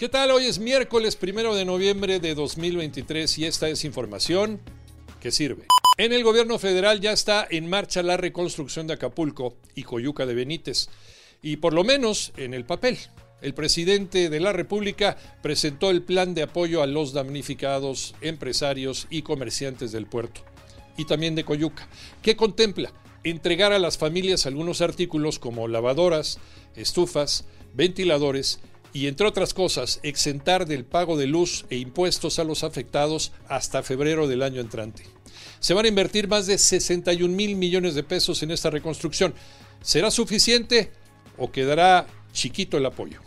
¿Qué tal? Hoy es miércoles primero de noviembre de 2023 y esta es información que sirve. En el gobierno federal ya está en marcha la reconstrucción de Acapulco y Coyuca de Benítez. Y por lo menos en el papel. El presidente de la República presentó el plan de apoyo a los damnificados, empresarios y comerciantes del puerto. Y también de Coyuca, que contempla entregar a las familias algunos artículos como lavadoras, estufas, ventiladores y, entre otras cosas, exentar del pago de luz e impuestos a los afectados hasta febrero del año entrante. Se van a invertir más de 61 mil millones de pesos en esta reconstrucción. ¿Será suficiente o quedará chiquito el apoyo?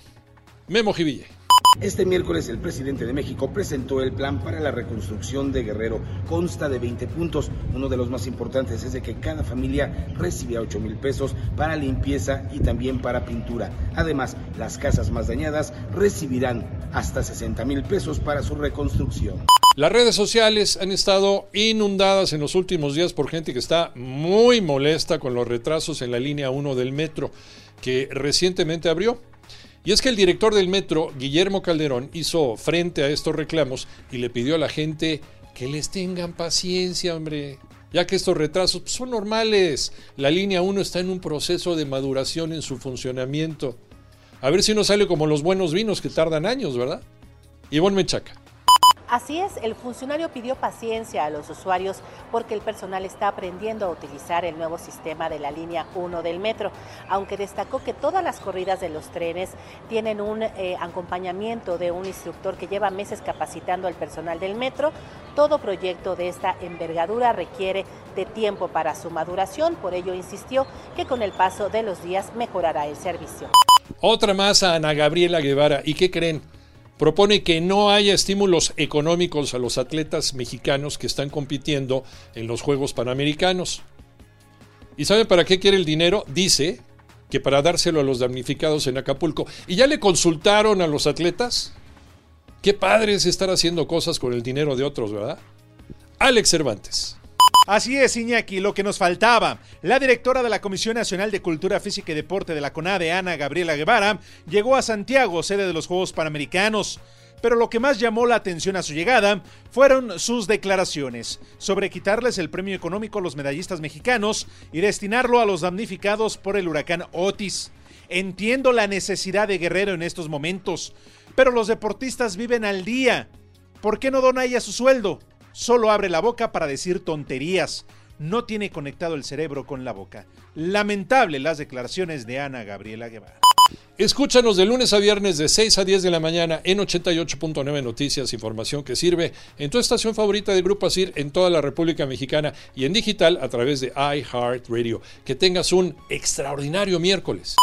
Memo Jiville. Este miércoles el presidente de México presentó el plan para la reconstrucción de Guerrero. Consta de 20 puntos. Uno de los más importantes es de que cada familia recibirá 8 mil pesos para limpieza y también para pintura. Además, las casas más dañadas recibirán hasta 60 mil pesos para su reconstrucción. Las redes sociales han estado inundadas en los últimos días por gente que está muy molesta con los retrasos en la línea 1 del metro que recientemente abrió. Y es que el director del metro, Guillermo Calderón, hizo frente a estos reclamos y le pidió a la gente que les tengan paciencia, hombre. Ya que estos retrasos pues, son normales. La línea 1 está en un proceso de maduración en su funcionamiento. A ver si no sale como los buenos vinos que tardan años, ¿verdad? Ivonne Mechaca. Así es, el funcionario pidió paciencia a los usuarios porque el personal está aprendiendo a utilizar el nuevo sistema de la línea 1 del metro, aunque destacó que todas las corridas de los trenes tienen un eh, acompañamiento de un instructor que lleva meses capacitando al personal del metro. Todo proyecto de esta envergadura requiere de tiempo para su maduración, por ello insistió que con el paso de los días mejorará el servicio. Otra más a Ana Gabriela Guevara. ¿Y qué creen? Propone que no haya estímulos económicos a los atletas mexicanos que están compitiendo en los Juegos Panamericanos. ¿Y saben para qué quiere el dinero? Dice que para dárselo a los damnificados en Acapulco. ¿Y ya le consultaron a los atletas? Qué padre es estar haciendo cosas con el dinero de otros, ¿verdad? Alex Cervantes. Así es, Iñaki, lo que nos faltaba. La directora de la Comisión Nacional de Cultura Física y Deporte de la CONADE, Ana Gabriela Guevara, llegó a Santiago, sede de los Juegos Panamericanos. Pero lo que más llamó la atención a su llegada fueron sus declaraciones sobre quitarles el premio económico a los medallistas mexicanos y destinarlo a los damnificados por el huracán Otis. Entiendo la necesidad de Guerrero en estos momentos, pero los deportistas viven al día. ¿Por qué no dona ella su sueldo? Solo abre la boca para decir tonterías. No tiene conectado el cerebro con la boca. Lamentable las declaraciones de Ana Gabriela Guevara. Escúchanos de lunes a viernes de 6 a 10 de la mañana en 88.9 Noticias, información que sirve en tu estación favorita de Grupo Asir en toda la República Mexicana y en digital a través de iHeartRadio. Que tengas un extraordinario miércoles.